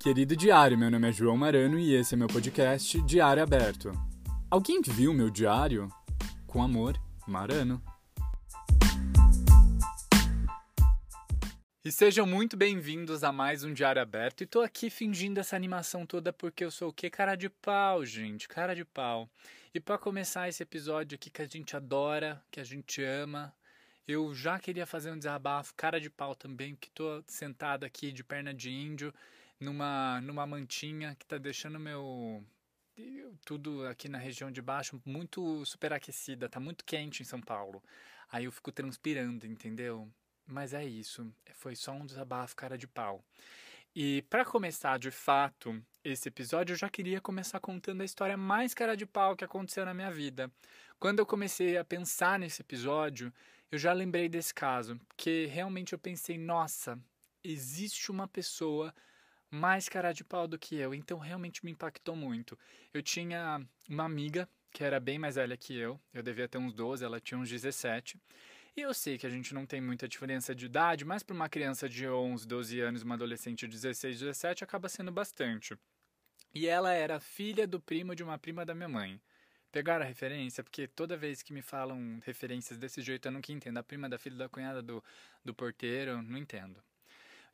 Querido diário, meu nome é João Marano e esse é meu podcast Diário Aberto. Alguém viu meu diário? Com amor, Marano. E sejam muito bem-vindos a mais um Diário Aberto. E tô aqui fingindo essa animação toda porque eu sou o quê? Cara de pau, gente, cara de pau. E para começar esse episódio aqui que a gente adora, que a gente ama, eu já queria fazer um desabafo, cara de pau também, que tô sentado aqui de perna de índio numa, numa mantinha que tá deixando meu tudo aqui na região de baixo muito superaquecida, tá muito quente em São Paulo. Aí eu fico transpirando, entendeu? Mas é isso, foi só um desabafo cara de pau. E para começar de fato esse episódio, eu já queria começar contando a história mais cara de pau que aconteceu na minha vida. Quando eu comecei a pensar nesse episódio, eu já lembrei desse caso, porque realmente eu pensei, nossa, existe uma pessoa mais cara de pau do que eu, então realmente me impactou muito. Eu tinha uma amiga que era bem mais velha que eu, eu devia ter uns 12, ela tinha uns 17. E eu sei que a gente não tem muita diferença de idade, mas para uma criança de 11, 12 anos, uma adolescente de 16, 17, acaba sendo bastante. E ela era filha do primo de uma prima da minha mãe. Pegaram a referência? Porque toda vez que me falam referências desse jeito eu nunca entendo. A prima da filha da cunhada do, do porteiro, não entendo.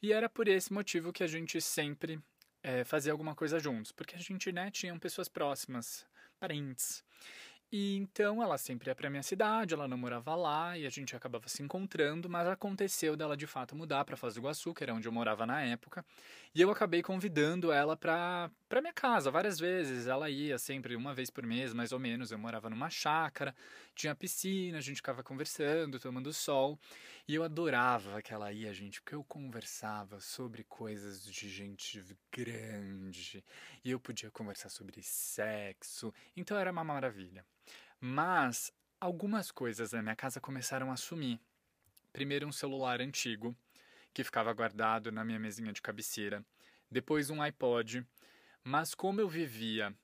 E era por esse motivo que a gente sempre é, fazia alguma coisa juntos, porque a gente né, tinha pessoas próximas, parentes. E então ela sempre ia para minha cidade, ela não morava lá e a gente acabava se encontrando, mas aconteceu dela de fato mudar para Foz do Iguaçu, que era onde eu morava na época, e eu acabei convidando ela para para minha casa várias vezes. Ela ia sempre uma vez por mês, mais ou menos. Eu morava numa chácara, tinha piscina, a gente ficava conversando, tomando sol, e eu adorava que ela ia, gente, porque eu conversava sobre coisas de gente grande, e eu podia conversar sobre sexo, então era uma maravilha. Mas algumas coisas na minha casa começaram a sumir. Primeiro, um celular antigo, que ficava guardado na minha mesinha de cabeceira. Depois, um iPod. Mas, como eu vivia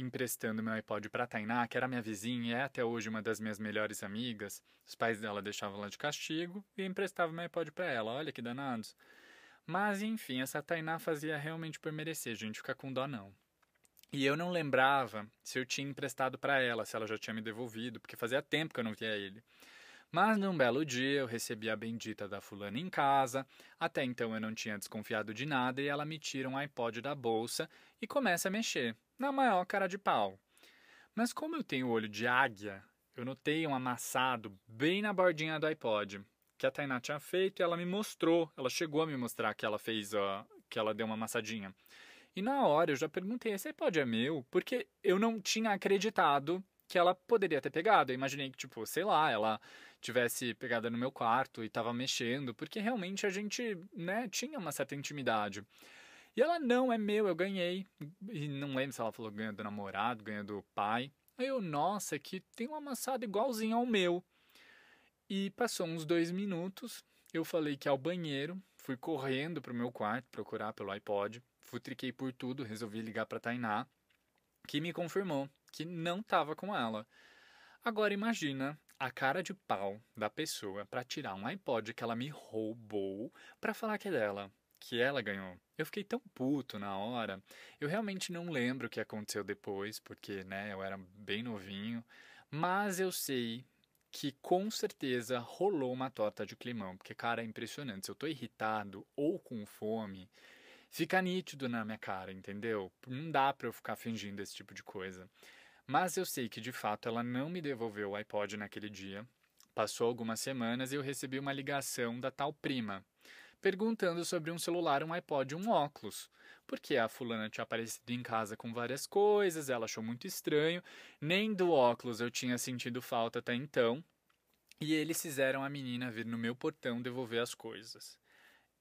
emprestando meu iPod para Tainá, que era minha vizinha e é até hoje uma das minhas melhores amigas, os pais dela deixavam ela de castigo e emprestavam meu iPod para ela. Olha que danados. Mas, enfim, essa Tainá fazia realmente por merecer, gente. Fica com dó, não. E eu não lembrava se eu tinha emprestado para ela, se ela já tinha me devolvido, porque fazia tempo que eu não via ele. Mas num belo dia eu recebi a bendita da fulana em casa. Até então eu não tinha desconfiado de nada e ela me tira um iPod da bolsa e começa a mexer, na maior cara de pau. Mas como eu tenho olho de águia, eu notei um amassado bem na bordinha do iPod, que a Tainá tinha feito e ela me mostrou, ela chegou a me mostrar que ela fez, uh, que ela deu uma amassadinha. E na hora eu já perguntei, esse iPod é meu? Porque eu não tinha acreditado que ela poderia ter pegado. Eu imaginei que, tipo, sei lá, ela tivesse pegado no meu quarto e tava mexendo, porque realmente a gente, né, tinha uma certa intimidade. E ela, não, é meu, eu ganhei. E não lembro se ela falou ganha do namorado, ganha do pai. Aí eu, nossa, que tem um amassado igualzinho ao meu. E passou uns dois minutos, eu falei que ao banheiro, fui correndo pro meu quarto procurar pelo iPod futriquei por tudo, resolvi ligar para Tainá, que me confirmou que não estava com ela. Agora imagina a cara de pau da pessoa para tirar um iPod que ela me roubou para falar que é dela, que ela ganhou. Eu fiquei tão puto na hora. Eu realmente não lembro o que aconteceu depois, porque, né, eu era bem novinho, mas eu sei que com certeza rolou uma torta de climão, porque cara, é impressionante. Se eu tô irritado ou com fome, fica nítido na minha cara, entendeu? Não dá para eu ficar fingindo esse tipo de coisa. Mas eu sei que de fato ela não me devolveu o iPod naquele dia. Passou algumas semanas e eu recebi uma ligação da tal prima, perguntando sobre um celular, um iPod um óculos. Porque a fulana tinha aparecido em casa com várias coisas, ela achou muito estranho. Nem do óculos eu tinha sentido falta até então. E eles fizeram a menina vir no meu portão devolver as coisas.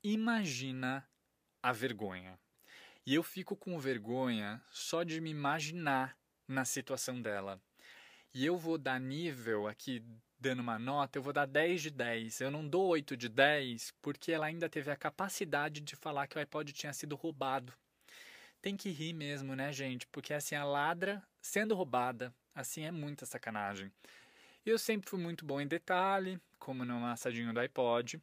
Imagina a vergonha. E eu fico com vergonha só de me imaginar na situação dela. E eu vou dar nível aqui, dando uma nota, eu vou dar 10 de 10. Eu não dou 8 de 10 porque ela ainda teve a capacidade de falar que o iPod tinha sido roubado. Tem que rir mesmo, né, gente? Porque assim, a ladra sendo roubada, assim é muita sacanagem. Eu sempre fui muito bom em detalhe, como no massadinho do iPod.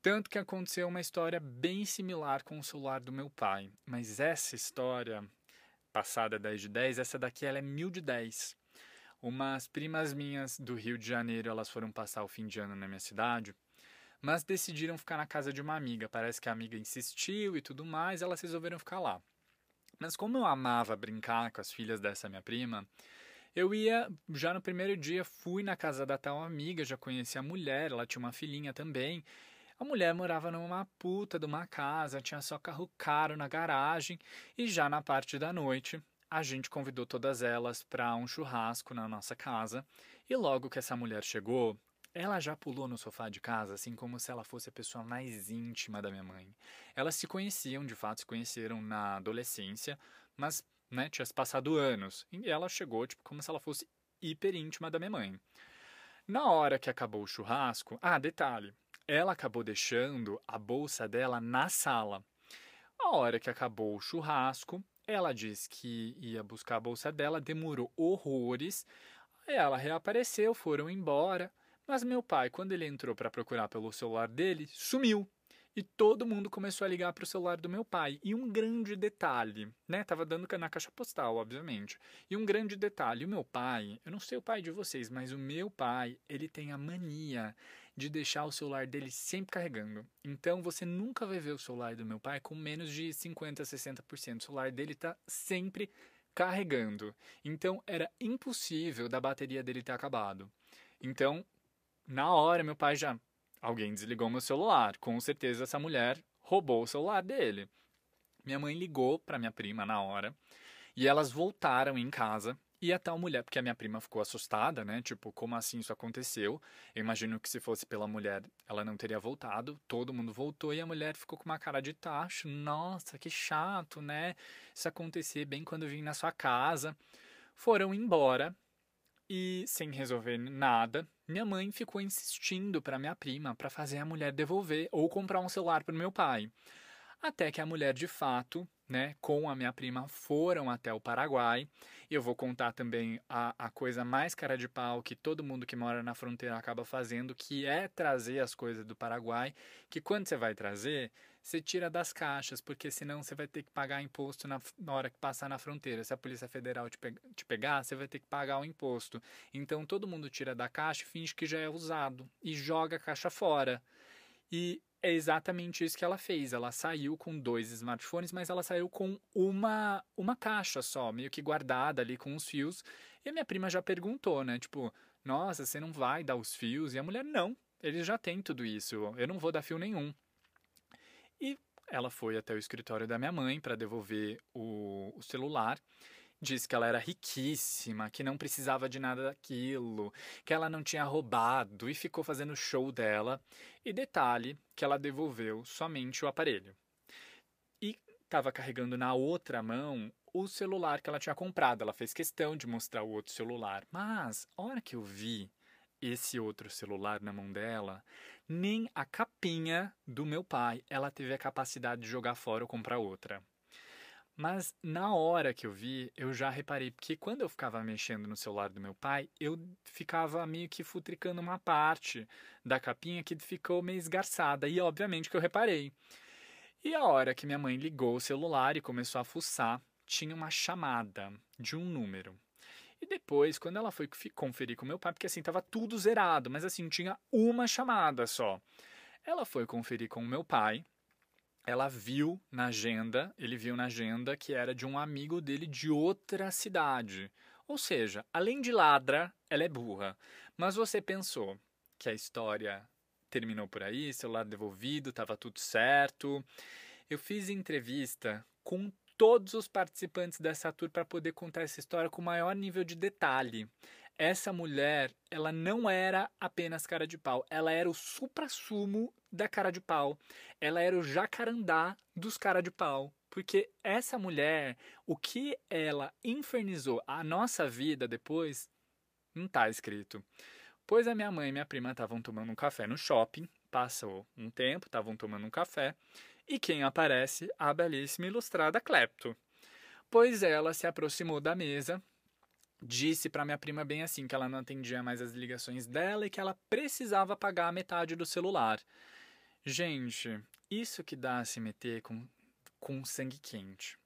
Tanto que aconteceu uma história bem similar com o celular do meu pai. Mas essa história, passada 10 de 10, essa daqui ela é mil de 10. Umas primas minhas do Rio de Janeiro, elas foram passar o fim de ano na minha cidade, mas decidiram ficar na casa de uma amiga. Parece que a amiga insistiu e tudo mais, elas resolveram ficar lá. Mas como eu amava brincar com as filhas dessa minha prima, eu ia, já no primeiro dia, fui na casa da tal amiga, já conheci a mulher, ela tinha uma filhinha também. A mulher morava numa puta de uma casa, tinha só carro caro na garagem, e já na parte da noite, a gente convidou todas elas para um churrasco na nossa casa. E logo que essa mulher chegou, ela já pulou no sofá de casa, assim como se ela fosse a pessoa mais íntima da minha mãe. Elas se conheciam, de fato, se conheceram na adolescência, mas, né, tinha passado anos. E ela chegou, tipo, como se ela fosse hiper íntima da minha mãe. Na hora que acabou o churrasco, ah, detalhe, ela acabou deixando a bolsa dela na sala. A hora que acabou o churrasco, ela disse que ia buscar a bolsa dela, demorou horrores. Ela reapareceu, foram embora. Mas meu pai, quando ele entrou para procurar pelo celular dele, sumiu. E todo mundo começou a ligar para o celular do meu pai. E um grande detalhe, né? Tava dando na caixa postal, obviamente. E um grande detalhe, o meu pai, eu não sei o pai de vocês, mas o meu pai, ele tem a mania de deixar o celular dele sempre carregando. Então você nunca vai ver o celular do meu pai com menos de 50, 60%. O celular dele está sempre carregando. Então era impossível da bateria dele ter acabado. Então, na hora, meu pai já. Alguém desligou meu celular. Com certeza essa mulher roubou o celular dele. Minha mãe ligou para minha prima na hora e elas voltaram em casa e a tal mulher, porque a minha prima ficou assustada, né? Tipo, como assim isso aconteceu? Eu imagino que se fosse pela mulher, ela não teria voltado. Todo mundo voltou e a mulher ficou com uma cara de tacho. Nossa, que chato, né? Isso acontecer bem quando vim na sua casa. Foram embora e sem resolver nada, minha mãe ficou insistindo para minha prima para fazer a mulher devolver ou comprar um celular para meu pai. Até que a mulher de fato né, com a minha prima foram até o Paraguai. Eu vou contar também a, a coisa mais cara de pau que todo mundo que mora na fronteira acaba fazendo, que é trazer as coisas do Paraguai, que quando você vai trazer, você tira das caixas, porque senão você vai ter que pagar imposto na, na hora que passar na fronteira. Se a Polícia Federal te, pe te pegar, você vai ter que pagar o imposto. Então todo mundo tira da caixa e finge que já é usado e joga a caixa fora. E é exatamente isso que ela fez. Ela saiu com dois smartphones, mas ela saiu com uma, uma caixa só, meio que guardada ali com os fios. E a minha prima já perguntou, né? Tipo, nossa, você não vai dar os fios? E a mulher, não, eles já têm tudo isso, eu não vou dar fio nenhum. E ela foi até o escritório da minha mãe para devolver o, o celular disse que ela era riquíssima, que não precisava de nada daquilo, que ela não tinha roubado e ficou fazendo show dela. E detalhe que ela devolveu somente o aparelho. E estava carregando na outra mão o celular que ela tinha comprado. Ela fez questão de mostrar o outro celular. Mas, a hora que eu vi esse outro celular na mão dela, nem a capinha do meu pai ela teve a capacidade de jogar fora ou comprar outra. Mas na hora que eu vi, eu já reparei, porque quando eu ficava mexendo no celular do meu pai, eu ficava meio que futricando uma parte da capinha que ficou meio esgarçada, e obviamente que eu reparei. E a hora que minha mãe ligou o celular e começou a fuçar, tinha uma chamada de um número. E depois, quando ela foi conferir com meu pai, porque assim, tava tudo zerado, mas assim, tinha uma chamada só. Ela foi conferir com o meu pai, ela viu na agenda, ele viu na agenda que era de um amigo dele de outra cidade. Ou seja, além de ladra, ela é burra. Mas você pensou que a história terminou por aí, celular devolvido, estava tudo certo. Eu fiz entrevista com todos os participantes dessa tour para poder contar essa história com o maior nível de detalhe. Essa mulher, ela não era apenas cara de pau, ela era o supra-sumo da cara de pau. Ela era o jacarandá dos cara de pau. Porque essa mulher, o que ela infernizou a nossa vida depois, não tá escrito. Pois a minha mãe e minha prima estavam tomando um café no shopping, passou um tempo, estavam tomando um café, e quem aparece? A belíssima ilustrada Clepto. Pois ela se aproximou da mesa, disse para minha prima bem assim que ela não atendia mais as ligações dela e que ela precisava pagar a metade do celular. Gente, isso que dá a se meter com, com sangue quente.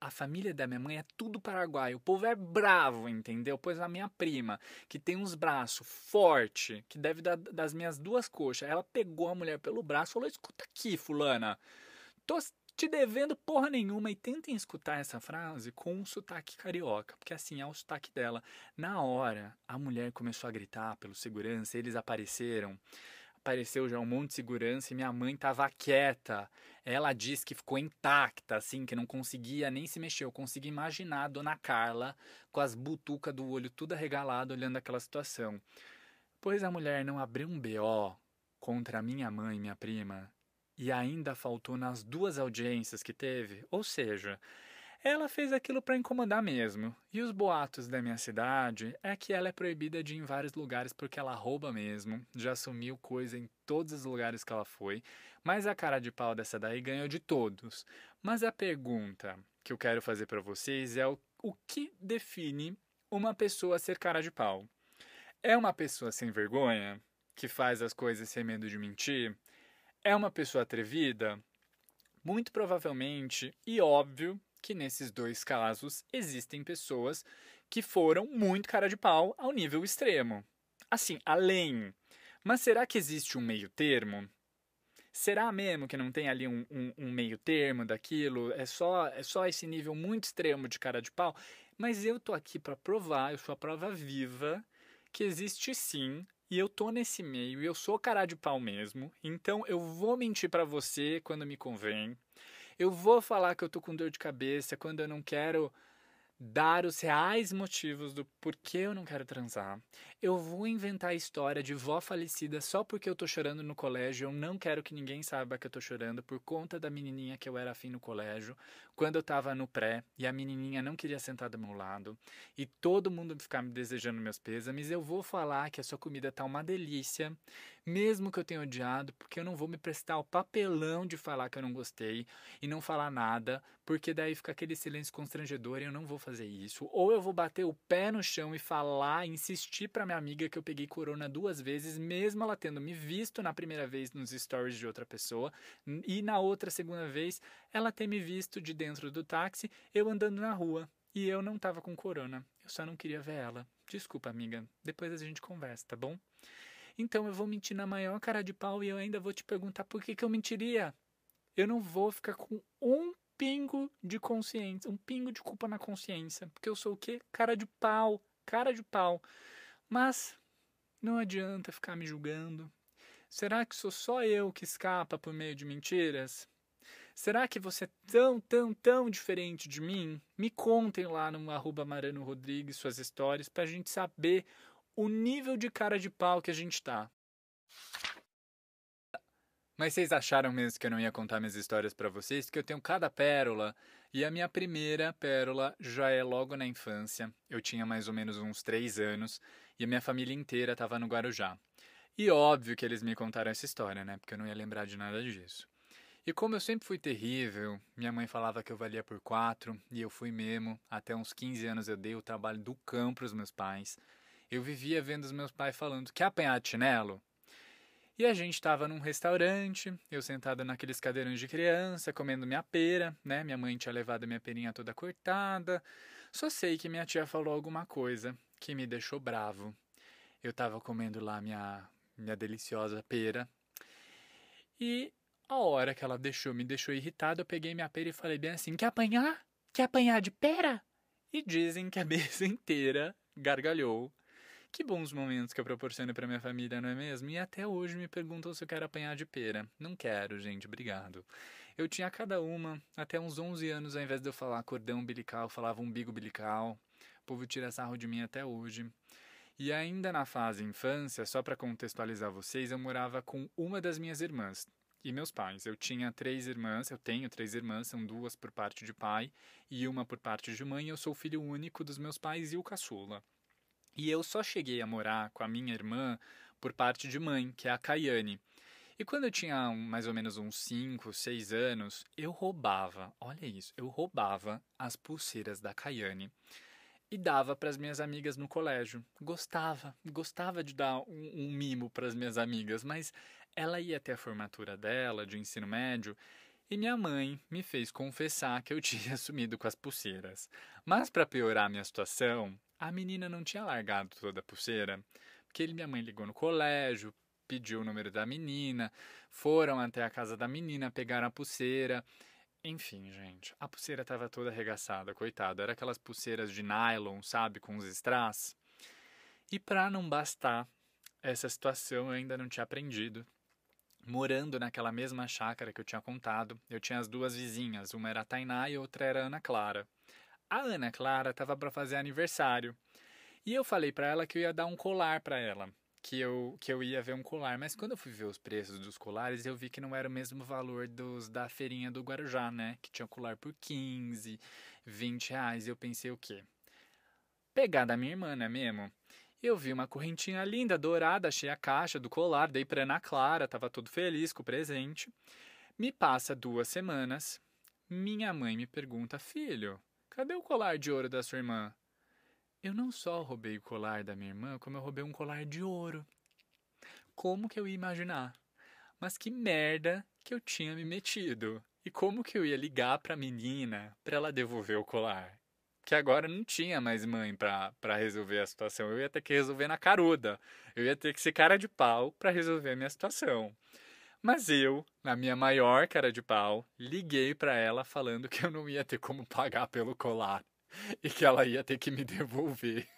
A família da minha mãe é tudo paraguaio. O povo é bravo, entendeu? Pois a minha prima, que tem uns braços forte, que deve dar das minhas duas coxas, ela pegou a mulher pelo braço e falou: Escuta aqui, fulana. Tô te devendo porra nenhuma. E tentem escutar essa frase com um sotaque carioca, porque assim é o sotaque dela. Na hora, a mulher começou a gritar pelo segurança, eles apareceram apareceu já um monte de segurança e minha mãe tava quieta. Ela disse que ficou intacta, assim, que não conseguia nem se mexer. Eu consegui imaginar a dona Carla com as butucas do olho tudo arregalado olhando aquela situação. Pois a mulher não abriu um BO contra minha mãe minha prima e ainda faltou nas duas audiências que teve, ou seja, ela fez aquilo para incomodar mesmo. E os boatos da minha cidade é que ela é proibida de ir em vários lugares porque ela rouba mesmo. Já sumiu coisa em todos os lugares que ela foi. Mas a cara de pau dessa daí ganhou de todos. Mas a pergunta que eu quero fazer para vocês é o, o que define uma pessoa ser cara de pau? É uma pessoa sem vergonha? Que faz as coisas sem medo de mentir? É uma pessoa atrevida? Muito provavelmente e óbvio que nesses dois casos existem pessoas que foram muito cara de pau ao nível extremo. Assim, além. Mas será que existe um meio termo? Será mesmo que não tem ali um, um, um, meio termo daquilo? É só, é só esse nível muito extremo de cara de pau? Mas eu tô aqui para provar, eu sou a prova viva, que existe sim, e eu tô nesse meio, e eu sou cara de pau mesmo. Então eu vou mentir para você quando me convém. Eu vou falar que eu tô com dor de cabeça quando eu não quero dar os reais motivos do porquê eu não quero transar. Eu vou inventar a história de vó falecida só porque eu tô chorando no colégio. Eu não quero que ninguém saiba que eu tô chorando por conta da menininha que eu era afim no colégio, quando eu tava no pré e a menininha não queria sentar do meu lado e todo mundo ficar me desejando meus pêsames. Eu vou falar que a sua comida tá uma delícia mesmo que eu tenha odiado, porque eu não vou me prestar o papelão de falar que eu não gostei e não falar nada, porque daí fica aquele silêncio constrangedor e eu não vou fazer isso. Ou eu vou bater o pé no chão e falar, insistir para minha amiga que eu peguei corona duas vezes, mesmo ela tendo me visto na primeira vez nos stories de outra pessoa, e na outra segunda vez ela ter me visto de dentro do táxi, eu andando na rua. E eu não tava com corona. Eu só não queria ver ela. Desculpa, amiga. Depois a gente conversa, tá bom? Então eu vou mentir na maior cara de pau e eu ainda vou te perguntar por que, que eu mentiria. Eu não vou ficar com um pingo de consciência, um pingo de culpa na consciência, porque eu sou o quê? Cara de pau, cara de pau. Mas não adianta ficar me julgando. Será que sou só eu que escapa por meio de mentiras? Será que você é tão, tão, tão diferente de mim? Me contem lá no arroba Marano Rodrigues suas histórias pra gente saber o nível de cara de pau que a gente tá. Mas vocês acharam mesmo que eu não ia contar minhas histórias para vocês? Que eu tenho cada pérola. E a minha primeira pérola já é logo na infância. Eu tinha mais ou menos uns três anos e a minha família inteira estava no Guarujá. E óbvio que eles me contaram essa história, né? Porque eu não ia lembrar de nada disso. E como eu sempre fui terrível, minha mãe falava que eu valia por quatro, e eu fui mesmo. Até uns 15 anos eu dei o trabalho do campo para os meus pais eu vivia vendo os meus pais falando que apanhar de chinelo. E a gente estava num restaurante, eu sentado naqueles cadeirões de criança, comendo minha pera, né? Minha mãe tinha levado minha perinha toda cortada. Só sei que minha tia falou alguma coisa que me deixou bravo. Eu estava comendo lá minha, minha deliciosa pera. E a hora que ela deixou, me deixou irritado, eu peguei minha pera e falei bem assim: Quer apanhar? Quer apanhar de pera? E dizem que a mesa inteira gargalhou que bons momentos que eu proporciono para minha família, não é mesmo? E até hoje me perguntam se eu quero apanhar de pera. Não quero, gente, obrigado. Eu tinha cada uma, até uns 11 anos, ao invés de eu falar cordão umbilical, eu falava umbigo umbilical. O povo tira sarro de mim até hoje. E ainda na fase infância, só para contextualizar vocês, eu morava com uma das minhas irmãs e meus pais. Eu tinha três irmãs, eu tenho três irmãs, são duas por parte de pai e uma por parte de mãe. Eu sou filho único dos meus pais e o caçula. E eu só cheguei a morar com a minha irmã por parte de mãe, que é a Caiane. E quando eu tinha mais ou menos uns 5, 6 anos, eu roubava, olha isso, eu roubava as pulseiras da Caiane. e dava para as minhas amigas no colégio. Gostava, gostava de dar um, um mimo para as minhas amigas, mas ela ia ter a formatura dela de ensino médio e minha mãe me fez confessar que eu tinha sumido com as pulseiras. Mas para piorar minha situação, a menina não tinha largado toda a pulseira, porque minha mãe ligou no colégio, pediu o número da menina, foram até a casa da menina, pegaram a pulseira. Enfim, gente, a pulseira estava toda arregaçada, coitada. Era aquelas pulseiras de nylon, sabe, com os strass. E para não bastar essa situação, eu ainda não tinha aprendido. Morando naquela mesma chácara que eu tinha contado, eu tinha as duas vizinhas, uma era a Tainá e outra era a Ana Clara. A Ana Clara estava para fazer aniversário. E eu falei para ela que eu ia dar um colar para ela que eu, que eu ia ver um colar, mas quando eu fui ver os preços dos colares, eu vi que não era o mesmo valor dos da feirinha do Guarujá, né? Que tinha colar por 15, 20 reais. E eu pensei o quê? Pegar da minha irmã, não é mesmo? Eu vi uma correntinha linda, dourada, achei a caixa do colar, dei pra Ana Clara, tava todo feliz com o presente. Me passa duas semanas, minha mãe me pergunta, filho, cadê o colar de ouro da sua irmã? Eu não só roubei o colar da minha irmã, como eu roubei um colar de ouro. Como que eu ia imaginar? Mas que merda que eu tinha me metido. E como que eu ia ligar pra menina pra ela devolver o colar? Que agora não tinha mais mãe pra, pra resolver a situação. Eu ia ter que resolver na caruda. Eu ia ter que ser cara de pau pra resolver a minha situação. Mas eu, na minha maior cara de pau, liguei para ela falando que eu não ia ter como pagar pelo colar e que ela ia ter que me devolver.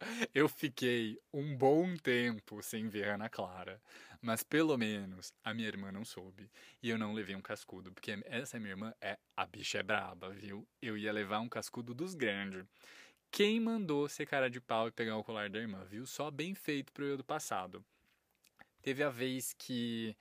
Eu fiquei um bom tempo sem ver Ana Clara, mas pelo menos a minha irmã não soube e eu não levei um cascudo, porque essa minha irmã é a bicha é braba, viu? Eu ia levar um cascudo dos grandes. Quem mandou ser cara de pau e pegar o colar da irmã, viu? Só bem feito pro eu do passado. Teve a vez que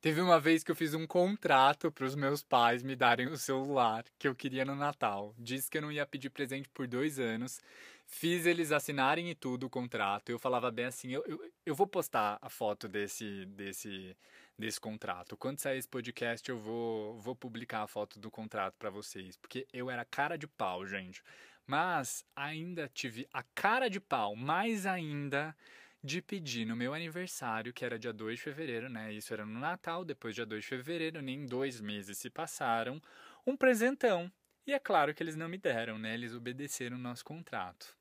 Teve uma vez que eu fiz um contrato para os meus pais me darem o celular que eu queria no Natal. Disse que eu não ia pedir presente por dois anos. Fiz eles assinarem e tudo o contrato. Eu falava bem assim: eu, eu, eu vou postar a foto desse, desse, desse contrato. Quando sair esse podcast, eu vou, vou publicar a foto do contrato para vocês. Porque eu era cara de pau, gente. Mas ainda tive a cara de pau, mais ainda de pedir no meu aniversário, que era dia 2 de fevereiro, né? Isso era no Natal, depois dia 2 de fevereiro, nem dois meses se passaram, um presentão. E é claro que eles não me deram, né? Eles obedeceram o nosso contrato.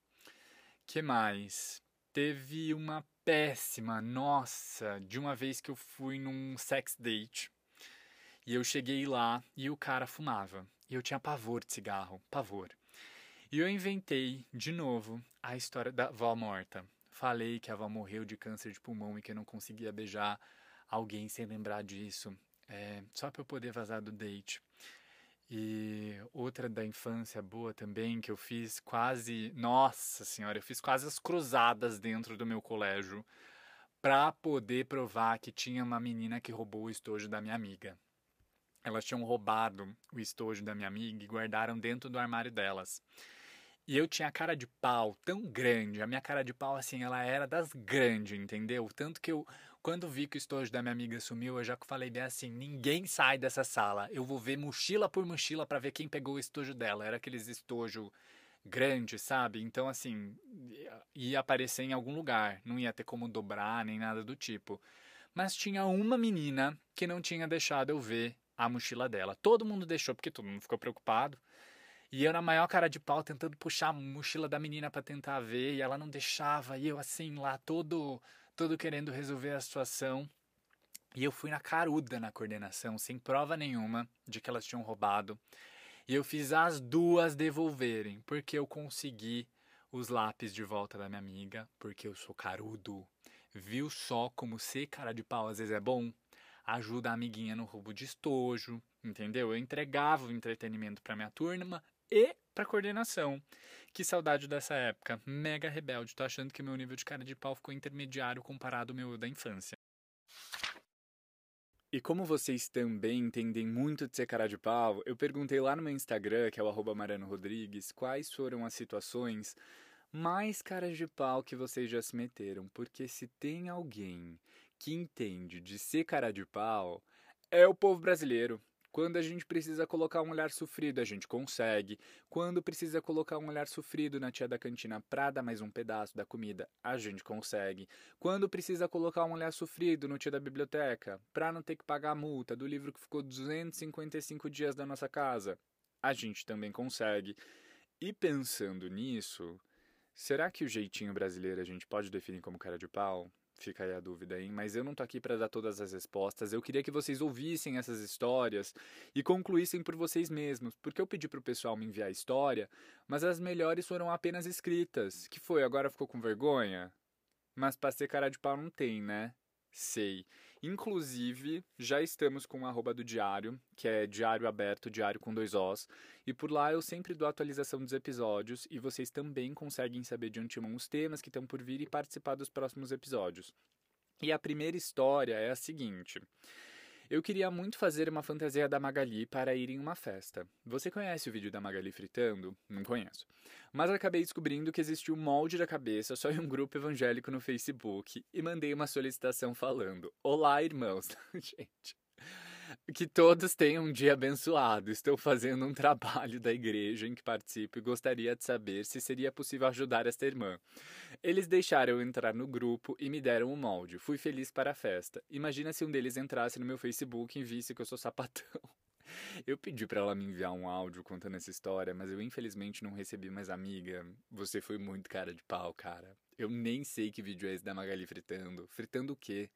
Que mais? Teve uma péssima, nossa, de uma vez que eu fui num sex date. E eu cheguei lá e o cara fumava. E eu tinha pavor de cigarro, pavor. E eu inventei de novo a história da vó morta. Falei que a avó morreu de câncer de pulmão e que eu não conseguia beijar alguém sem lembrar disso, é, só para eu poder vazar do date. E outra da infância boa também que eu fiz quase, nossa senhora, eu fiz quase as cruzadas dentro do meu colégio para poder provar que tinha uma menina que roubou o estojo da minha amiga. Elas tinham roubado o estojo da minha amiga e guardaram dentro do armário delas. E eu tinha a cara de pau tão grande, a minha cara de pau, assim, ela era das grandes, entendeu? Tanto que eu, quando vi que o estojo da minha amiga sumiu, eu já falei bem assim: ninguém sai dessa sala. Eu vou ver mochila por mochila para ver quem pegou o estojo dela. Era aqueles estojo grande, sabe? Então, assim, ia aparecer em algum lugar, não ia ter como dobrar nem nada do tipo. Mas tinha uma menina que não tinha deixado eu ver a mochila dela. Todo mundo deixou, porque todo mundo ficou preocupado. E eu na maior cara de pau tentando puxar a mochila da menina para tentar ver, e ela não deixava, e eu assim lá todo todo querendo resolver a situação. E eu fui na caruda na coordenação, sem prova nenhuma de que elas tinham roubado. E eu fiz as duas devolverem, porque eu consegui os lápis de volta da minha amiga, porque eu sou carudo. Viu só como ser cara de pau às vezes é bom? Ajuda a amiguinha no roubo de estojo, entendeu? Eu entregava o entretenimento para minha turma e para coordenação. Que saudade dessa época. Mega rebelde. Tô achando que meu nível de cara de pau ficou intermediário comparado ao meu da infância. E como vocês também entendem muito de ser cara de pau, eu perguntei lá no meu Instagram, que é o arroba Mariano Rodrigues, quais foram as situações mais caras de pau que vocês já se meteram. Porque se tem alguém que entende de ser cara de pau, é o povo brasileiro Quando a gente precisa colocar um olhar sofrido, a gente consegue. Quando precisa colocar um olhar sofrido na tia da cantina pra dar mais um pedaço da comida, a gente consegue. Quando precisa colocar um olhar sofrido no tia da biblioteca, pra não ter que pagar a multa do livro que ficou 255 dias da nossa casa, a gente também consegue. E pensando nisso, será que o jeitinho brasileiro a gente pode definir como cara de pau? Fica aí a dúvida, hein? Mas eu não tô aqui para dar todas as respostas. Eu queria que vocês ouvissem essas histórias e concluíssem por vocês mesmos, porque eu pedi pro pessoal me enviar história, mas as melhores foram apenas escritas. Que foi? Agora ficou com vergonha? Mas pra ser cara de pau não tem, né? Sei. Inclusive, já estamos com o arroba do diário, que é diário aberto, diário com dois Os. E por lá eu sempre dou atualização dos episódios e vocês também conseguem saber de antemão os temas que estão por vir e participar dos próximos episódios. E a primeira história é a seguinte. Eu queria muito fazer uma fantasia da Magali para ir em uma festa. Você conhece o vídeo da Magali fritando? Não conheço. Mas acabei descobrindo que existia um molde da cabeça só em um grupo evangélico no Facebook e mandei uma solicitação falando: Olá, irmãos. Gente. Que todos tenham um dia abençoado. Estou fazendo um trabalho da igreja em que participo e gostaria de saber se seria possível ajudar esta irmã. Eles deixaram eu entrar no grupo e me deram um molde. Fui feliz para a festa. Imagina se um deles entrasse no meu Facebook e visse que eu sou sapatão. Eu pedi para ela me enviar um áudio contando essa história, mas eu infelizmente não recebi mais amiga. Você foi muito cara de pau, cara. Eu nem sei que vídeo é esse da Magali fritando. Fritando o quê?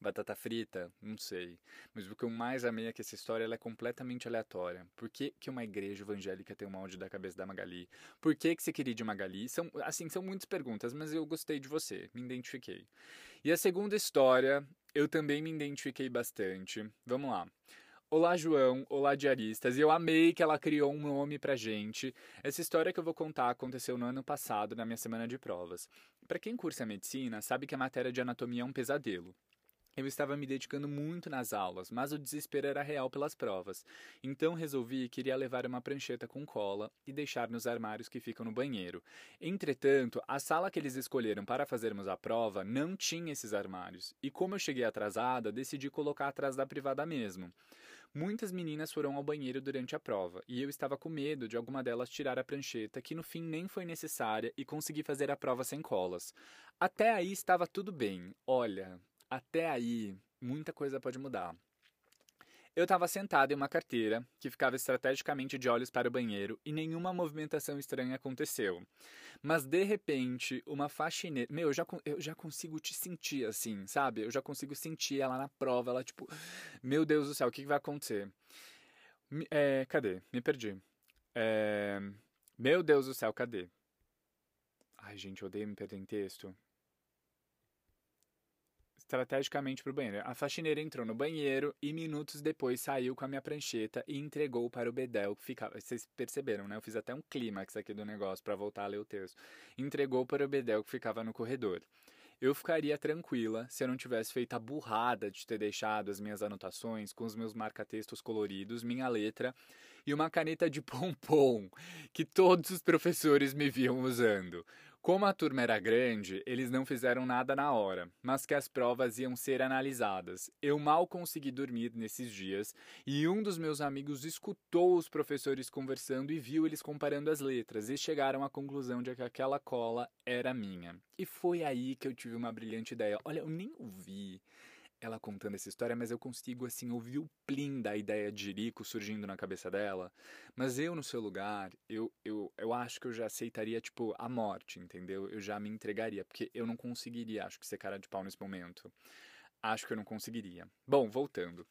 Batata frita? Não sei. Mas o que eu mais amei é que essa história ela é completamente aleatória. Por que, que uma igreja evangélica tem um molde da cabeça da Magali? Por que, que você queria de Magali? São, assim, são muitas perguntas, mas eu gostei de você, me identifiquei. E a segunda história, eu também me identifiquei bastante. Vamos lá. Olá, João. Olá, diaristas. Eu amei que ela criou um nome pra gente. Essa história que eu vou contar aconteceu no ano passado, na minha semana de provas. Para quem cursa medicina, sabe que a matéria de anatomia é um pesadelo. Eu estava me dedicando muito nas aulas, mas o desespero era real pelas provas. Então resolvi que iria levar uma prancheta com cola e deixar nos armários que ficam no banheiro. Entretanto, a sala que eles escolheram para fazermos a prova não tinha esses armários, e como eu cheguei atrasada, decidi colocar atrás da privada mesmo. Muitas meninas foram ao banheiro durante a prova, e eu estava com medo de alguma delas tirar a prancheta, que no fim nem foi necessária, e consegui fazer a prova sem colas. Até aí estava tudo bem. Olha, até aí, muita coisa pode mudar. Eu estava sentado em uma carteira que ficava estrategicamente de olhos para o banheiro e nenhuma movimentação estranha aconteceu. Mas de repente, uma faxineira. Meu, eu já, eu já consigo te sentir assim, sabe? Eu já consigo sentir ela na prova, ela tipo. Meu Deus do céu, o que, que vai acontecer? É, cadê? Me perdi. É, meu Deus do céu, cadê? Ai, gente, eu odeio me perder em texto estrategicamente para o banheiro. A faxineira entrou no banheiro e minutos depois saiu com a minha prancheta e entregou para o Bedel que ficava. Vocês perceberam, né? Eu fiz até um clímax aqui do negócio para voltar a ler o texto. Entregou para o Bedel que ficava no corredor. Eu ficaria tranquila se eu não tivesse feito a burrada de ter deixado as minhas anotações com os meus marca-textos coloridos, minha letra e uma caneta de pompom que todos os professores me viam usando. Como a turma era grande, eles não fizeram nada na hora, mas que as provas iam ser analisadas. Eu mal consegui dormir nesses dias e um dos meus amigos escutou os professores conversando e viu eles comparando as letras e chegaram à conclusão de que aquela cola era minha. E foi aí que eu tive uma brilhante ideia. Olha, eu nem ouvi ela contando essa história, mas eu consigo, assim, ouvir o plim da ideia de Rico surgindo na cabeça dela. Mas eu, no seu lugar, eu, eu, eu acho que eu já aceitaria, tipo, a morte, entendeu? Eu já me entregaria, porque eu não conseguiria, acho que, ser cara de pau nesse momento. Acho que eu não conseguiria. Bom, voltando.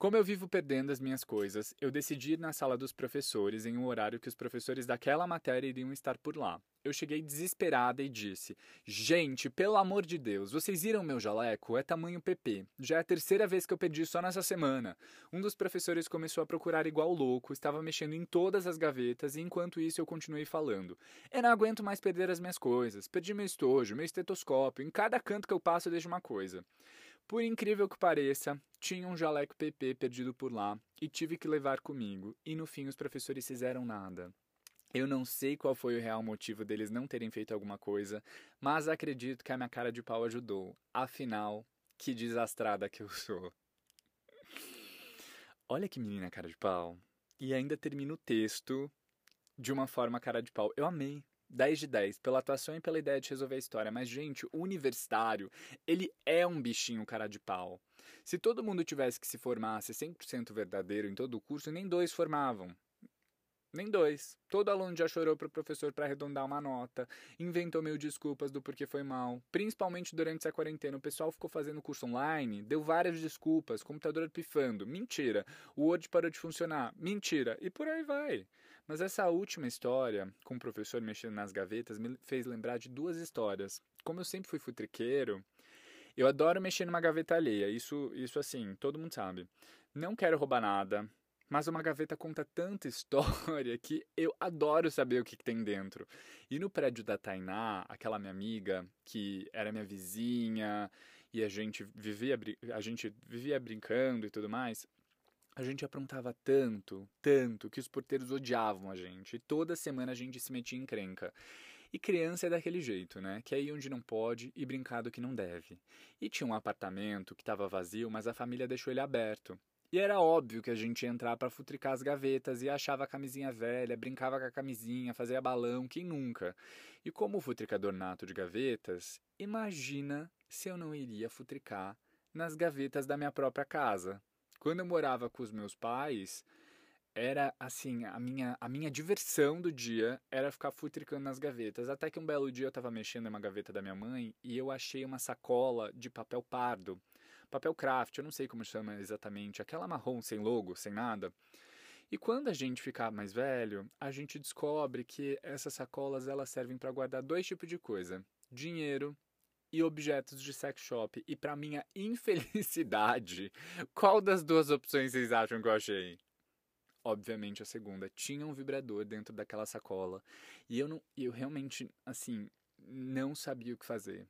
Como eu vivo perdendo as minhas coisas, eu decidi ir na sala dos professores em um horário que os professores daquela matéria iriam estar por lá. Eu cheguei desesperada e disse: Gente, pelo amor de Deus, vocês viram meu jaleco? É tamanho PP. Já é a terceira vez que eu perdi só nessa semana. Um dos professores começou a procurar igual louco, estava mexendo em todas as gavetas e enquanto isso eu continuei falando. Eu não aguento mais perder as minhas coisas. Perdi meu estojo, meu estetoscópio. Em cada canto que eu passo eu deixo uma coisa. Por incrível que pareça, tinha um jaleco PP perdido por lá e tive que levar comigo, e no fim os professores fizeram nada. Eu não sei qual foi o real motivo deles não terem feito alguma coisa, mas acredito que a minha cara de pau ajudou. Afinal, que desastrada que eu sou. olha que menina cara de pau. E ainda termina o texto de uma forma cara de pau. Eu amei. 10 de 10, pela atuação e pela ideia de resolver a história. Mas, gente, o universitário, ele é um bichinho cara de pau. Se todo mundo tivesse que se formasse 100% verdadeiro em todo o curso, nem dois formavam. Nem dois. Todo aluno já chorou pro professor para arredondar uma nota, inventou mil desculpas do porquê foi mal. Principalmente durante essa quarentena, o pessoal ficou fazendo curso online, deu várias desculpas, computador pifando, mentira. O Word parou de funcionar, mentira. E por aí vai. Mas essa última história, com o professor mexendo nas gavetas, me fez lembrar de duas histórias. Como eu sempre fui futriqueiro, eu adoro mexer numa gaveta alheia, isso, isso assim, todo mundo sabe. Não quero roubar nada, mas uma gaveta conta tanta história que eu adoro saber o que, que, tem dentro. E no prédio da Tainá, aquela minha amiga, que era minha vizinha, e a gente vivia, a gente vivia brincando e tudo mais, a gente aprontava tanto, tanto, que os porteiros odiavam a gente. E toda semana a gente se metia em crenca. E criança é daquele jeito, né? Que é ir onde não pode e brincar do que não deve. E tinha um apartamento que estava vazio, mas a família deixou ele aberto. E era óbvio que a gente ia entrar para futricar as gavetas e achava a camisinha velha, brincava com a camisinha, fazia balão, quem nunca? E como futricador nato de gavetas, imagina se eu não iria futricar nas gavetas da minha própria casa. Quando eu morava com os meus pais, era assim, a minha, a minha diversão do dia era ficar futricando nas gavetas. Até que um belo dia eu estava mexendo em uma gaveta da minha mãe e eu achei uma sacola de papel pardo papel craft, eu não sei como chama exatamente, aquela marrom sem logo, sem nada. E quando a gente ficar mais velho, a gente descobre que essas sacolas elas servem para guardar dois tipos de coisa: dinheiro e objetos de sex shop. E para minha infelicidade, qual das duas opções vocês acham que eu achei? Obviamente a segunda. Tinha um vibrador dentro daquela sacola e eu não, eu realmente assim não sabia o que fazer.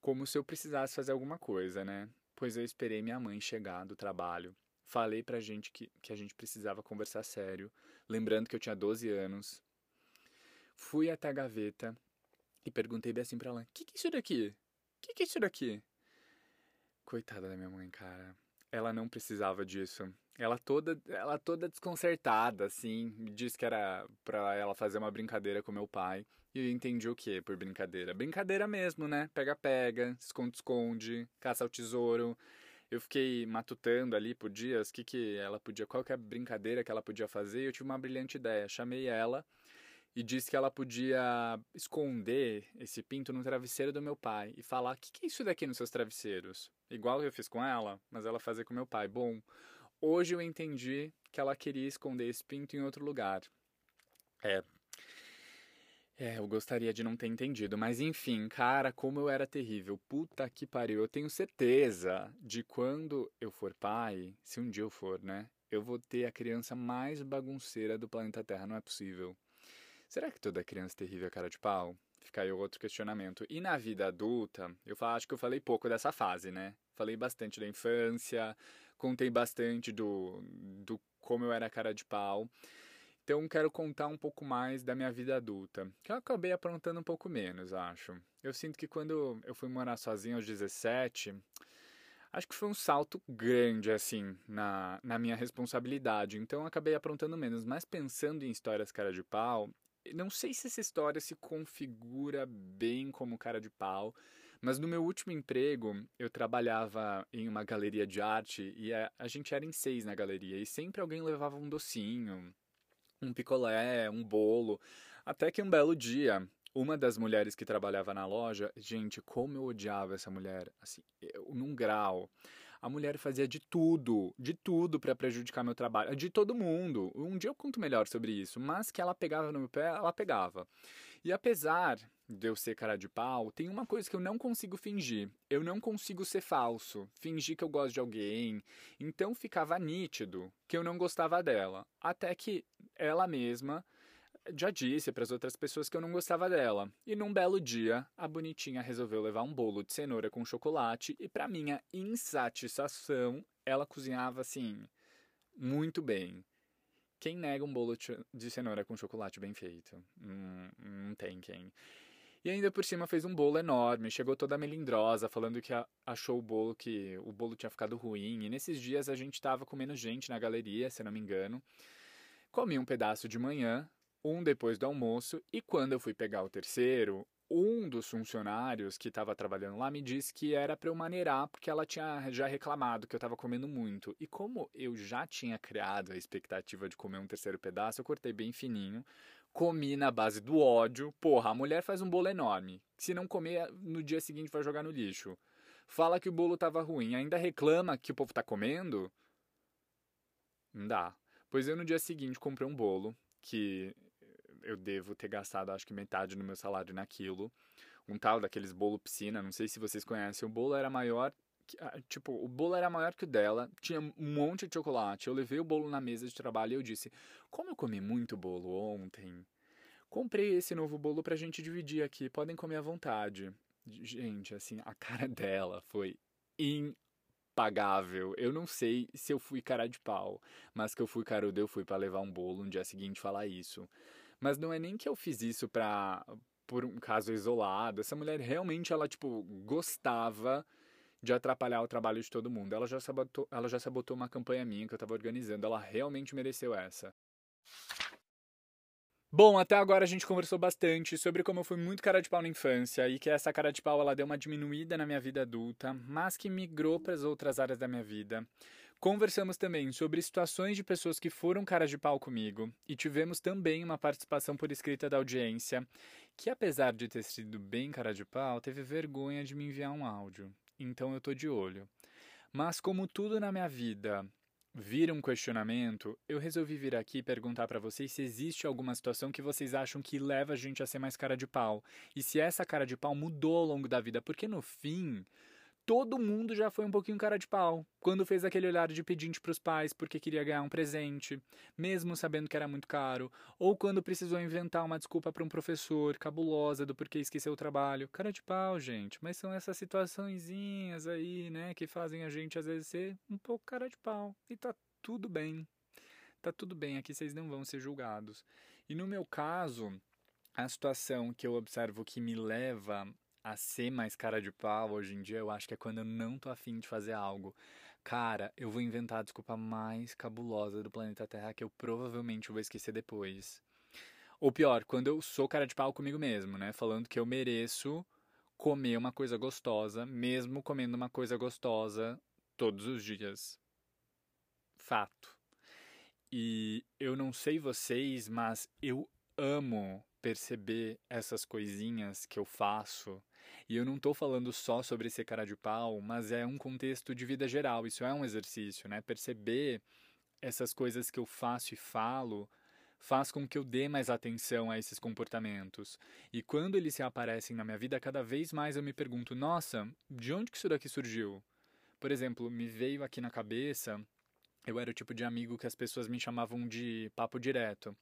Como se eu precisasse fazer alguma coisa, né? pois eu esperei minha mãe chegar do trabalho. Falei pra gente que, que a gente precisava conversar sério, lembrando que eu tinha 12 anos. Fui até a gaveta e perguntei bem assim pra ela: que que é isso daqui? Que que é isso daqui? Coitada da minha mãe, cara. Ela não precisava disso. Ela toda, ela toda desconcertada, assim, disse que era pra ela fazer uma brincadeira com meu pai. E eu entendi o que por brincadeira? Brincadeira mesmo, né? Pega-pega, esconde-esconde, caça ao tesouro. Eu fiquei matutando ali por dias que que ela podia, qual que é a brincadeira que ela podia fazer. E eu tive uma brilhante ideia. Chamei ela e disse que ela podia esconder esse pinto no travesseiro do meu pai e falar: "O que, que é isso daqui nos seus travesseiros?" Igual eu fiz com ela, mas ela fazia com meu pai. Bom, hoje eu entendi que ela queria esconder esse pinto em outro lugar. É, é, eu gostaria de não ter entendido, mas enfim, cara, como eu era terrível. Puta que pariu. Eu tenho certeza de quando eu for pai, se um dia eu for, né? Eu vou ter a criança mais bagunceira do planeta Terra, não é possível. Será que toda criança terrível é cara de pau? Fica aí outro questionamento. E na vida adulta, eu acho que eu falei pouco dessa fase, né? Falei bastante da infância, contei bastante do, do como eu era cara de pau. Então quero contar um pouco mais da minha vida adulta, que eu acabei aprontando um pouco menos, acho. Eu sinto que quando eu fui morar sozinho aos 17, acho que foi um salto grande, assim, na, na minha responsabilidade. Então acabei aprontando menos. Mas pensando em histórias cara de pau, não sei se essa história se configura bem como cara de pau, mas no meu último emprego, eu trabalhava em uma galeria de arte e a, a gente era em seis na galeria e sempre alguém levava um docinho, um picolé, um bolo. Até que um belo dia, uma das mulheres que trabalhava na loja, gente, como eu odiava essa mulher, assim, eu, num grau. A mulher fazia de tudo, de tudo para prejudicar meu trabalho, de todo mundo. Um dia eu conto melhor sobre isso, mas que ela pegava no meu pé, ela pegava. E apesar de eu ser cara de pau, tem uma coisa que eu não consigo fingir. Eu não consigo ser falso, fingir que eu gosto de alguém. Então ficava nítido que eu não gostava dela. Até que ela mesma já disse para as outras pessoas que eu não gostava dela. E num belo dia, a bonitinha resolveu levar um bolo de cenoura com chocolate e para minha insatisfação, ela cozinhava assim muito bem. Quem nega um bolo de cenoura com chocolate bem feito? Hum, não tem quem. E ainda por cima fez um bolo enorme, chegou toda melindrosa, falando que achou o bolo que o bolo tinha ficado ruim. E nesses dias a gente estava com menos gente na galeria, se não me engano. Comi um pedaço de manhã, um depois do almoço, e quando eu fui pegar o terceiro, um dos funcionários que estava trabalhando lá me disse que era para eu maneirar porque ela tinha já reclamado que eu estava comendo muito. E como eu já tinha criado a expectativa de comer um terceiro pedaço, eu cortei bem fininho, comi na base do ódio. Porra, a mulher faz um bolo enorme. Se não comer, no dia seguinte vai jogar no lixo. Fala que o bolo tava ruim, ainda reclama que o povo tá comendo? Não dá. Pois eu no dia seguinte comprei um bolo que eu devo ter gastado acho que metade do meu salário naquilo. Um tal daqueles bolo piscina, não sei se vocês conhecem. O bolo era maior ah, tipo, o bolo era maior que o dela, tinha um monte de chocolate. Eu levei o bolo na mesa de trabalho e eu disse: Como eu comi muito bolo ontem, comprei esse novo bolo pra gente dividir aqui, podem comer à vontade. Gente, assim, a cara dela foi impagável. Eu não sei se eu fui cara de pau, mas que eu fui carudo, eu fui para levar um bolo no dia seguinte falar isso. Mas não é nem que eu fiz isso pra, por um caso isolado. Essa mulher realmente, ela, tipo, gostava de atrapalhar o trabalho de todo mundo. Ela já sabotou, ela já sabotou uma campanha minha que eu estava organizando. Ela realmente mereceu essa. Bom, até agora a gente conversou bastante sobre como eu fui muito cara de pau na infância e que essa cara de pau ela deu uma diminuída na minha vida adulta, mas que migrou para as outras áreas da minha vida. Conversamos também sobre situações de pessoas que foram caras de pau comigo e tivemos também uma participação por escrita da audiência, que apesar de ter sido bem cara de pau, teve vergonha de me enviar um áudio então eu tô de olho. Mas como tudo na minha vida vira um questionamento, eu resolvi vir aqui perguntar para vocês se existe alguma situação que vocês acham que leva a gente a ser mais cara de pau. E se essa cara de pau mudou ao longo da vida, porque no fim, todo mundo já foi um pouquinho cara de pau quando fez aquele olhar de pedinte para os pais porque queria ganhar um presente, mesmo sabendo que era muito caro, ou quando precisou inventar uma desculpa para um professor cabulosa do porquê esqueceu o trabalho. Cara de pau, gente, mas são essas situaçõezinhas aí, né, que fazem a gente às vezes ser um pouco cara de pau. E tá tudo bem. Tá tudo bem, aqui vocês não vão ser julgados. E no meu caso, a situação que eu observo que me leva a ser mais cara de pau hoje em dia, eu acho que é quando eu não tô afim de fazer algo. Cara, eu vou inventar a desculpa mais cabulosa do planeta Terra que eu provavelmente vou esquecer depois. Ou pior, quando eu sou cara de pau comigo mesmo, né? Falando que eu mereço comer uma coisa gostosa, mesmo comendo uma coisa gostosa todos os dias. Fato. E eu não sei vocês, mas eu amo perceber essas coisinhas que eu faço e eu não estou falando só sobre ser cara de pau, mas é um contexto de vida geral. Isso é um exercício, né? Perceber essas coisas que eu faço e falo faz com que eu dê mais atenção a esses comportamentos. E quando eles se aparecem na minha vida, cada vez mais eu me pergunto: nossa, de onde que isso daqui surgiu? Por exemplo, me veio aqui na cabeça, eu era o tipo de amigo que as pessoas me chamavam de papo direto.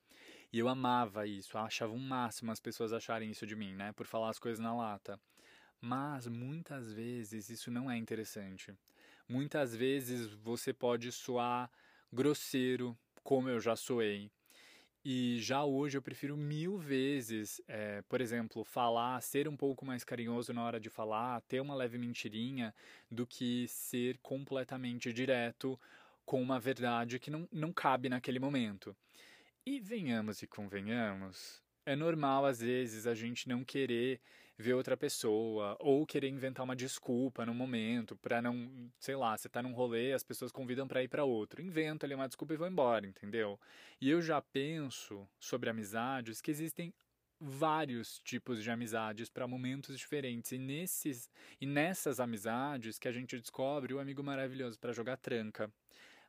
E eu amava isso, achava um máximo as pessoas acharem isso de mim, né? Por falar as coisas na lata. Mas muitas vezes isso não é interessante. Muitas vezes você pode soar grosseiro, como eu já soei. E já hoje eu prefiro mil vezes, é, por exemplo, falar, ser um pouco mais carinhoso na hora de falar, ter uma leve mentirinha, do que ser completamente direto com uma verdade que não, não cabe naquele momento. E venhamos e convenhamos, é normal às vezes a gente não querer ver outra pessoa ou querer inventar uma desculpa no momento para não, sei lá, você tá num rolê, as pessoas convidam para ir para outro, inventa ali uma desculpa e vão embora, entendeu? E eu já penso sobre amizades que existem vários tipos de amizades para momentos diferentes. E nesses e nessas amizades que a gente descobre o amigo maravilhoso para jogar tranca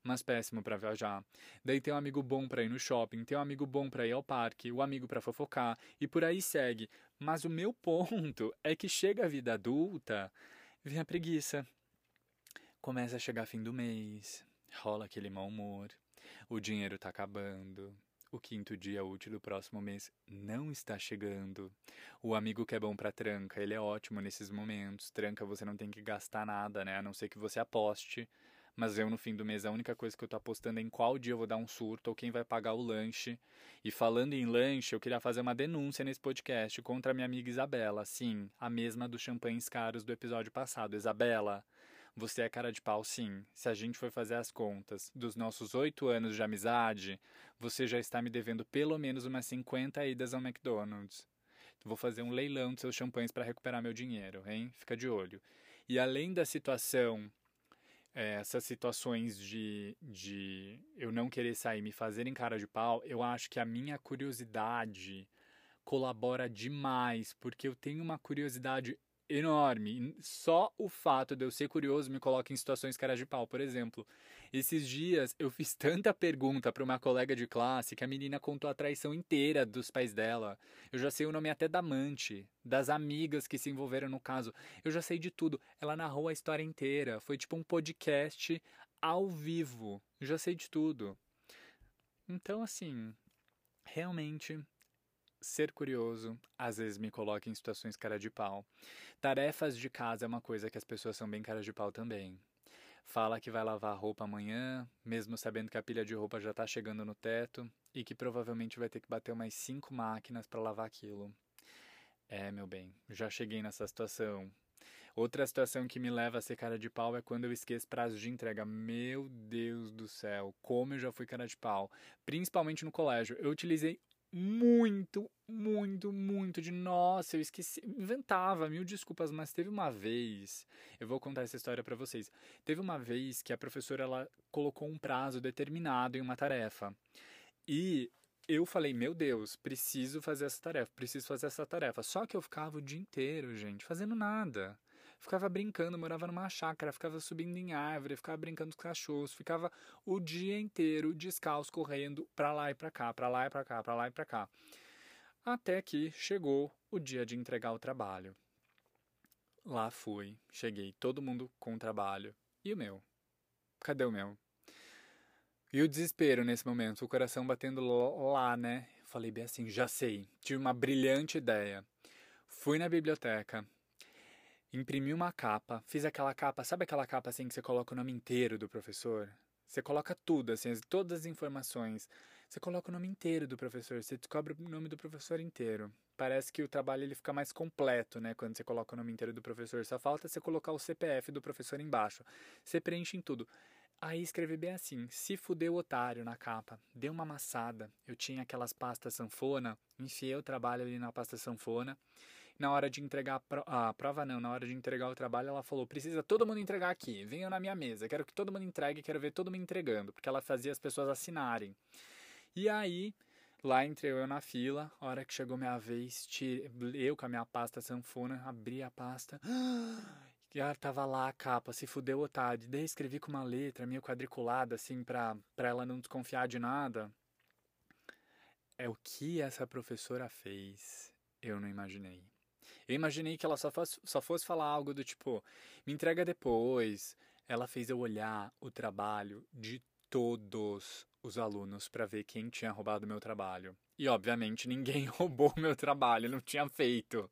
mas péssimo para viajar. Daí tem um amigo bom para ir no shopping, tem um amigo bom para ir ao parque, o amigo para fofocar e por aí segue. Mas o meu ponto é que chega a vida adulta, vem a preguiça. Começa a chegar fim do mês, rola aquele mau humor, o dinheiro tá acabando, o quinto dia útil do próximo mês não está chegando. O amigo que é bom para tranca, ele é ótimo nesses momentos. Tranca você não tem que gastar nada, né? A não ser que você aposte mas eu no fim do mês a única coisa que eu tô apostando é em qual dia eu vou dar um surto ou quem vai pagar o lanche. E falando em lanche, eu queria fazer uma denúncia nesse podcast contra a minha amiga Isabela, sim, a mesma dos champanhes caros do episódio passado. Isabela, você é cara de pau, sim. Se a gente for fazer as contas dos nossos oito anos de amizade, você já está me devendo pelo menos umas 50 idas ao McDonald's. Vou fazer um leilão dos seus champanhes para recuperar meu dinheiro, hein? Fica de olho. E além da situação, é, essas situações de, de eu não querer sair, me fazerem cara de pau, eu acho que a minha curiosidade colabora demais, porque eu tenho uma curiosidade enorme. Só o fato de eu ser curioso me coloca em situações caras de pau. Por exemplo, esses dias eu fiz tanta pergunta para uma colega de classe que a menina contou a traição inteira dos pais dela. Eu já sei o nome até da amante, das amigas que se envolveram no caso. Eu já sei de tudo. Ela narrou a história inteira. Foi tipo um podcast ao vivo. Eu já sei de tudo. Então, assim, realmente ser curioso às vezes me coloca em situações cara de pau. Tarefas de casa é uma coisa que as pessoas são bem cara de pau também. Fala que vai lavar roupa amanhã, mesmo sabendo que a pilha de roupa já está chegando no teto e que provavelmente vai ter que bater umas cinco máquinas para lavar aquilo. É, meu bem, já cheguei nessa situação. Outra situação que me leva a ser cara de pau é quando eu esqueço prazo de entrega. Meu Deus do céu, como eu já fui cara de pau. Principalmente no colégio. Eu utilizei muito, muito, muito de nossa, eu esqueci, inventava, mil desculpas, mas teve uma vez, eu vou contar essa história para vocês. Teve uma vez que a professora ela colocou um prazo determinado em uma tarefa. E eu falei, meu Deus, preciso fazer essa tarefa, preciso fazer essa tarefa. Só que eu ficava o dia inteiro, gente, fazendo nada ficava brincando, morava numa chácara, ficava subindo em árvore, ficava brincando com os cachorros, ficava o dia inteiro descalço correndo para lá e para cá, para lá e para cá, para lá e para cá. Até que chegou o dia de entregar o trabalho. Lá fui, cheguei, todo mundo com o trabalho. E o meu? Cadê o meu? E o desespero nesse momento, o coração batendo lá, né? Falei bem assim, já sei, tive uma brilhante ideia. Fui na biblioteca, imprimi uma capa, fiz aquela capa, sabe aquela capa assim que você coloca o nome inteiro do professor? Você coloca tudo, assim, todas as informações. Você coloca o nome inteiro do professor, você descobre o nome do professor inteiro. Parece que o trabalho ele fica mais completo, né, quando você coloca o nome inteiro do professor. Só falta você colocar o CPF do professor embaixo. Você preenche em tudo. Aí escrevi bem assim: se fudeu otário na capa, deu uma amassada. Eu tinha aquelas pastas sanfona, enfiei o trabalho ali na pasta sanfona na hora de entregar a, pro... a prova, não, na hora de entregar o trabalho, ela falou: precisa todo mundo entregar aqui, venham na minha mesa, quero que todo mundo entregue, quero ver todo mundo entregando, porque ela fazia as pessoas assinarem. E aí, lá entrei eu na fila, a hora que chegou minha vez, eu com a minha pasta sanfona, abri a pasta. E ela tava lá a capa, se fudeu otário. Daí escrevi com uma letra meio quadriculada, assim, pra, pra ela não desconfiar de nada. É o que essa professora fez, eu não imaginei. Eu imaginei que ela só fosse, só fosse falar algo do tipo, me entrega depois. Ela fez eu olhar o trabalho de todos os alunos para ver quem tinha roubado meu trabalho. E obviamente ninguém roubou meu trabalho, não tinha feito.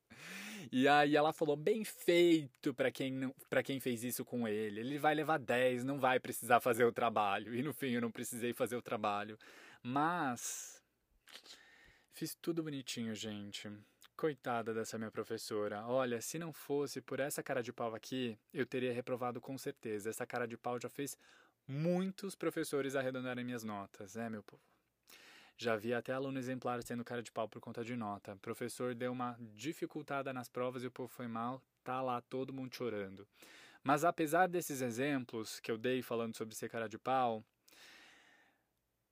E aí ela falou: "Bem feito para quem para quem fez isso com ele. Ele vai levar 10, não vai precisar fazer o trabalho". E no fim eu não precisei fazer o trabalho. Mas fiz tudo bonitinho, gente. Coitada dessa minha professora. Olha, se não fosse por essa cara de pau aqui, eu teria reprovado com certeza. Essa cara de pau já fez muitos professores arredondarem minhas notas, é, meu povo? Já vi até aluno exemplar sendo cara de pau por conta de nota. O professor deu uma dificultada nas provas e o povo foi mal, tá lá todo mundo chorando. Mas apesar desses exemplos que eu dei falando sobre ser cara de pau,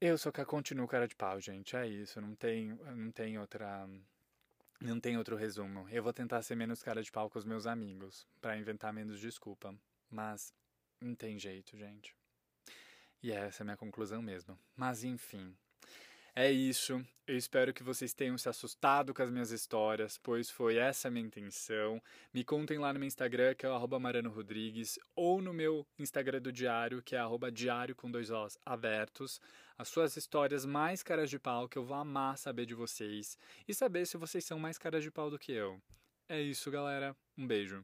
eu só continuo cara de pau, gente. É isso, não tem, não tem outra não tem outro resumo. Eu vou tentar ser menos cara de pau com os meus amigos, para inventar menos desculpa. Mas não tem jeito, gente. E essa é a minha conclusão mesmo. Mas enfim. É isso. Eu espero que vocês tenham se assustado com as minhas histórias, pois foi essa a minha intenção. Me contem lá no meu Instagram, que é o Marano Rodrigues, ou no meu Instagram do Diário, que é diário com dois Os abertos, as suas histórias mais caras de pau, que eu vou amar saber de vocês, e saber se vocês são mais caras de pau do que eu. É isso, galera. Um beijo.